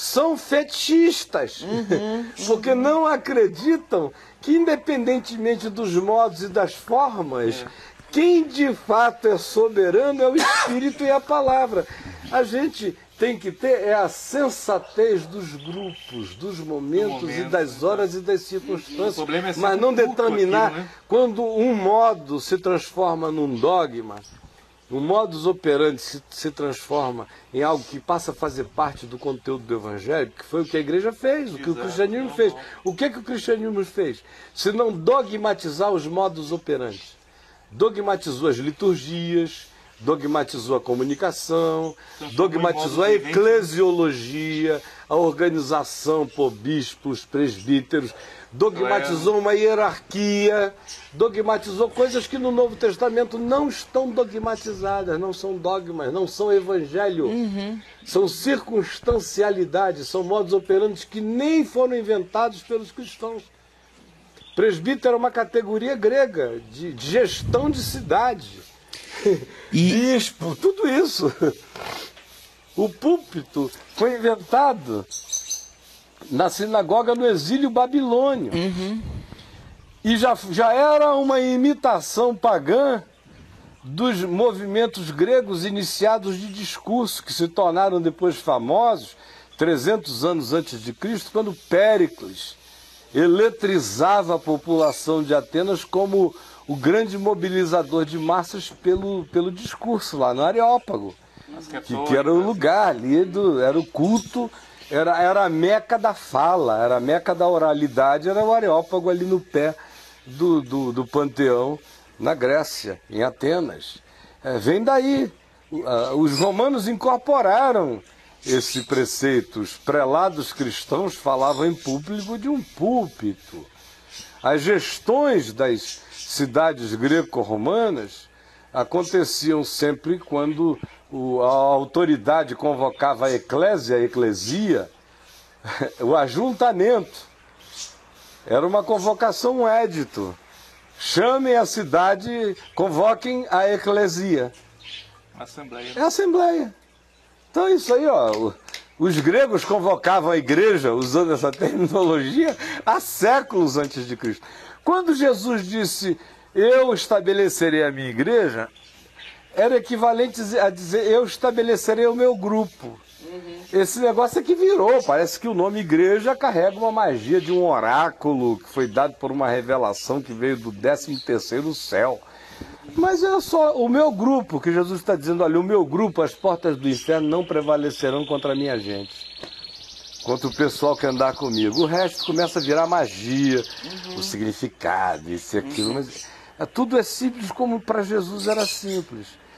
são fetichistas, uhum, porque não acreditam que, independentemente dos modos e das formas, é. quem de fato é soberano é o Espírito e a palavra. A gente tem que ter é a sensatez dos grupos, dos momentos momento, e das horas e das circunstâncias, é mas não determinar aquilo, né? quando um modo se transforma num dogma, o modus operandi se, se, transforma em algo que passa a fazer parte do conteúdo do Evangelho, que foi o que a igreja fez, o que o cristianismo fez. O que, que o cristianismo fez? Se não dogmatizar os modus operandi. Dogmatizou as liturgias, dogmatizou a comunicação, dogmatizou a eclesiologia, a organização por bispos, presbíteros, dogmatizou uma hierarquia, dogmatizou coisas que no Novo Testamento não estão dogmatizadas, não são dogmas, não são evangelho, uhum. são circunstancialidades, são modos operantes que nem foram inventados pelos cristãos. Presbítero é uma categoria grega de, de gestão de cidade, e... bispo, tudo isso. O púlpito foi inventado na sinagoga no exílio babilônio. Uhum. E já, já era uma imitação pagã dos movimentos gregos iniciados de discurso, que se tornaram depois famosos, 300 anos antes de Cristo, quando Péricles eletrizava a população de Atenas como o grande mobilizador de massas pelo, pelo discurso lá no Areópago. Que, que era o lugar ali, do, era o culto era, era a meca da fala, era a meca da oralidade, era o Areópago ali no pé do, do, do panteão na Grécia, em Atenas. É, vem daí. Os romanos incorporaram esse preceito. Os prelados cristãos falavam em público de um púlpito. As gestões das cidades greco-romanas aconteciam sempre quando o, a autoridade convocava a eclésia, a eclesia, o ajuntamento. Era uma convocação, um édito. Chamem a cidade, convoquem a eclesia. Assembleia. É a assembleia. Então é isso aí, ó. Os gregos convocavam a igreja, usando essa terminologia, há séculos antes de Cristo. Quando Jesus disse, eu estabelecerei a minha igreja, era equivalente a dizer eu estabelecerei o meu grupo. Uhum. Esse negócio é que virou, parece que o nome igreja carrega uma magia de um oráculo que foi dado por uma revelação que veio do 13 terceiro céu. Mas é só o meu grupo, que Jesus está dizendo, olha, o meu grupo, as portas do inferno não prevalecerão contra a minha gente. Contra o pessoal que andar comigo. O resto começa a virar magia, uhum. o significado, isso e aquilo. Mas é, tudo é simples como para Jesus era simples.